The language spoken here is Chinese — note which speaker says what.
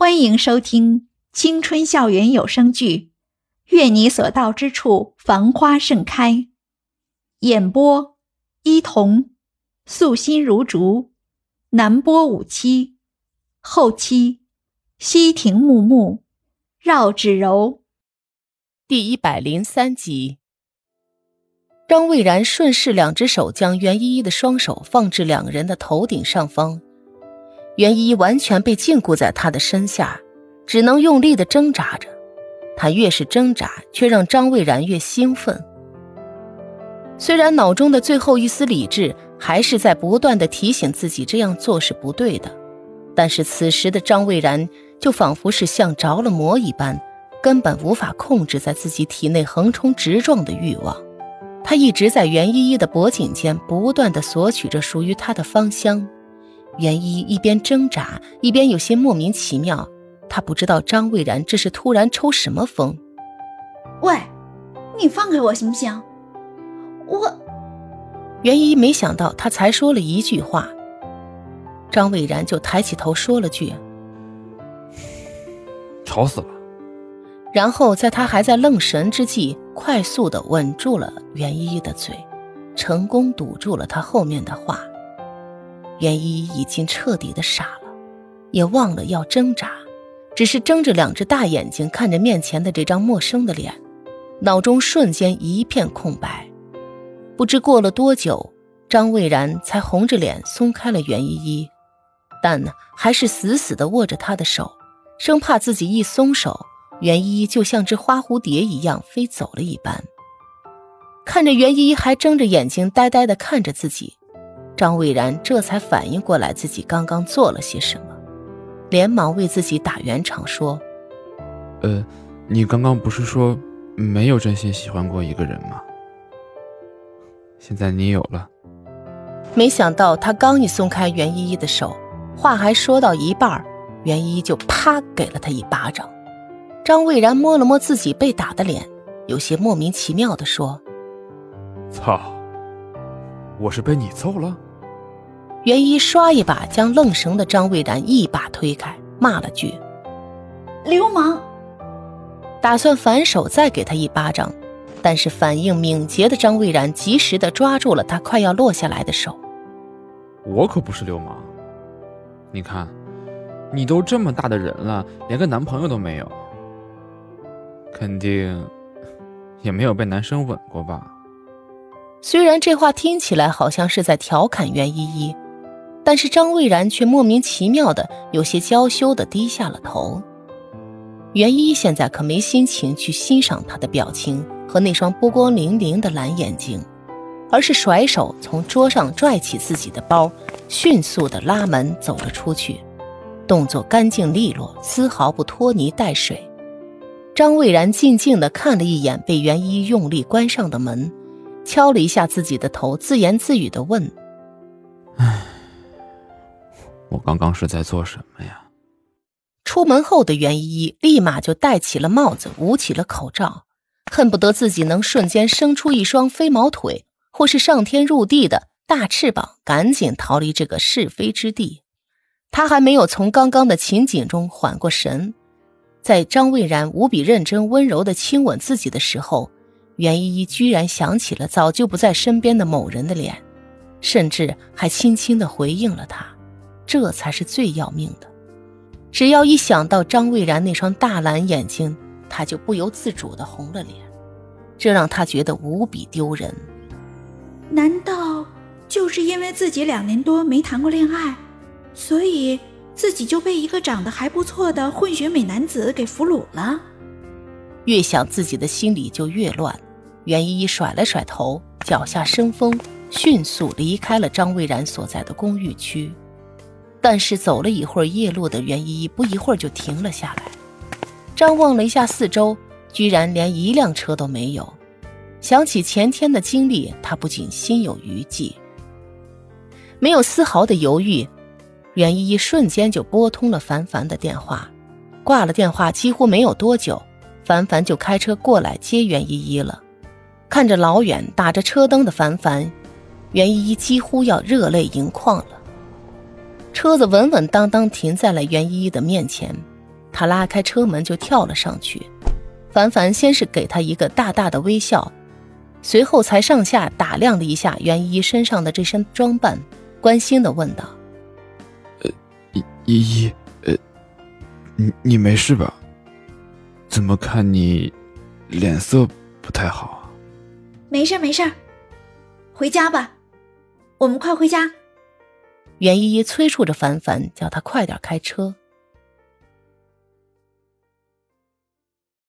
Speaker 1: 欢迎收听青春校园有声剧《愿你所到之处繁花盛开》，演播：伊童，素心如竹，南波五七，后期：西亭木木，绕指柔。
Speaker 2: 第一百零三集，张蔚然顺势两只手将袁依依的双手放置两人的头顶上方。袁依依完全被禁锢在他的身下，只能用力的挣扎着。他越是挣扎，却让张蔚然越兴奋。虽然脑中的最后一丝理智还是在不断的提醒自己这样做是不对的，但是此时的张蔚然就仿佛是像着了魔一般，根本无法控制在自己体内横冲直撞的欲望。他一直在袁依依的脖颈间不断的索取着属于他的芳香。袁一一边挣扎，一边有些莫名其妙。他不知道张蔚然这是突然抽什么风。
Speaker 3: 喂，你放开我行不行？我……
Speaker 2: 袁一没想到他才说了一句话，张蔚然就抬起头说了句：“
Speaker 4: 吵死了。”
Speaker 2: 然后在他还在愣神之际，快速的吻住了袁一依的嘴，成功堵住了他后面的话。袁依依已经彻底的傻了，也忘了要挣扎，只是睁着两只大眼睛看着面前的这张陌生的脸，脑中瞬间一片空白。不知过了多久，张蔚然才红着脸松开了袁依依，但还是死死的握着她的手，生怕自己一松手，袁依依就像只花蝴蝶一样飞走了一般。看着袁依依还睁着眼睛呆呆的看着自己。张蔚然这才反应过来自己刚刚做了些什么，连忙为自己打圆场说：“
Speaker 4: 呃，你刚刚不是说没有真心喜欢过一个人吗？现在你有了。”
Speaker 2: 没想到他刚一松开袁依依的手，话还说到一半，袁依依就啪给了他一巴掌。张蔚然摸了摸自己被打的脸，有些莫名其妙的说：“
Speaker 4: 操，我是被你揍了？”
Speaker 2: 袁一刷一把将愣神的张蔚然一把推开，骂了句：“
Speaker 3: 流氓！”
Speaker 2: 打算反手再给他一巴掌，但是反应敏捷的张蔚然及时的抓住了他快要落下来的手。
Speaker 4: 我可不是流氓，你看，你都这么大的人了，连个男朋友都没有，肯定也没有被男生吻过吧？
Speaker 2: 虽然这话听起来好像是在调侃袁依依。但是张蔚然却莫名其妙的有些娇羞的低下了头。袁一现在可没心情去欣赏他的表情和那双波光粼粼的蓝眼睛，而是甩手从桌上拽起自己的包，迅速的拉门走了出去，动作干净利落，丝毫不拖泥带水。张蔚然静静的看了一眼被袁一用力关上的门，敲了一下自己的头，自言自语的问：“
Speaker 4: 唉。”我刚刚是在做什么呀？
Speaker 2: 出门后的袁依依立马就戴起了帽子，捂起了口罩，恨不得自己能瞬间生出一双飞毛腿，或是上天入地的大翅膀，赶紧逃离这个是非之地。他还没有从刚刚的情景中缓过神，在张蔚然无比认真、温柔的亲吻自己的时候，袁依依居然想起了早就不在身边的某人的脸，甚至还轻轻的回应了他。这才是最要命的。只要一想到张蔚然那双大蓝眼睛，他就不由自主的红了脸，这让他觉得无比丢人。
Speaker 3: 难道就是因为自己两年多没谈过恋爱，所以自己就被一个长得还不错的混血美男子给俘虏了？
Speaker 2: 越想自己的心里就越乱。袁依依甩了甩头，脚下生风，迅速离开了张蔚然所在的公寓区。但是走了一会儿夜路的袁依依不一会儿就停了下来，张望了一下四周，居然连一辆车都没有。想起前天的经历，他不仅心有余悸。没有丝毫的犹豫，袁依依瞬间就拨通了凡凡的电话。挂了电话，几乎没有多久，凡凡就开车过来接袁依依了。看着老远打着车灯的凡凡，袁依依几乎要热泪盈眶了。车子稳稳当当停在了袁依依的面前，他拉开车门就跳了上去。凡凡先是给他一个大大的微笑，随后才上下打量了一下袁依依身上的这身装扮，关心的问道：“
Speaker 4: 呃，依依依，呃，你你没事吧？怎么看你脸色不太好啊？”“
Speaker 3: 没事没事，回家吧，我们快回家。”
Speaker 2: 袁依依催促着凡凡，叫他快点开车。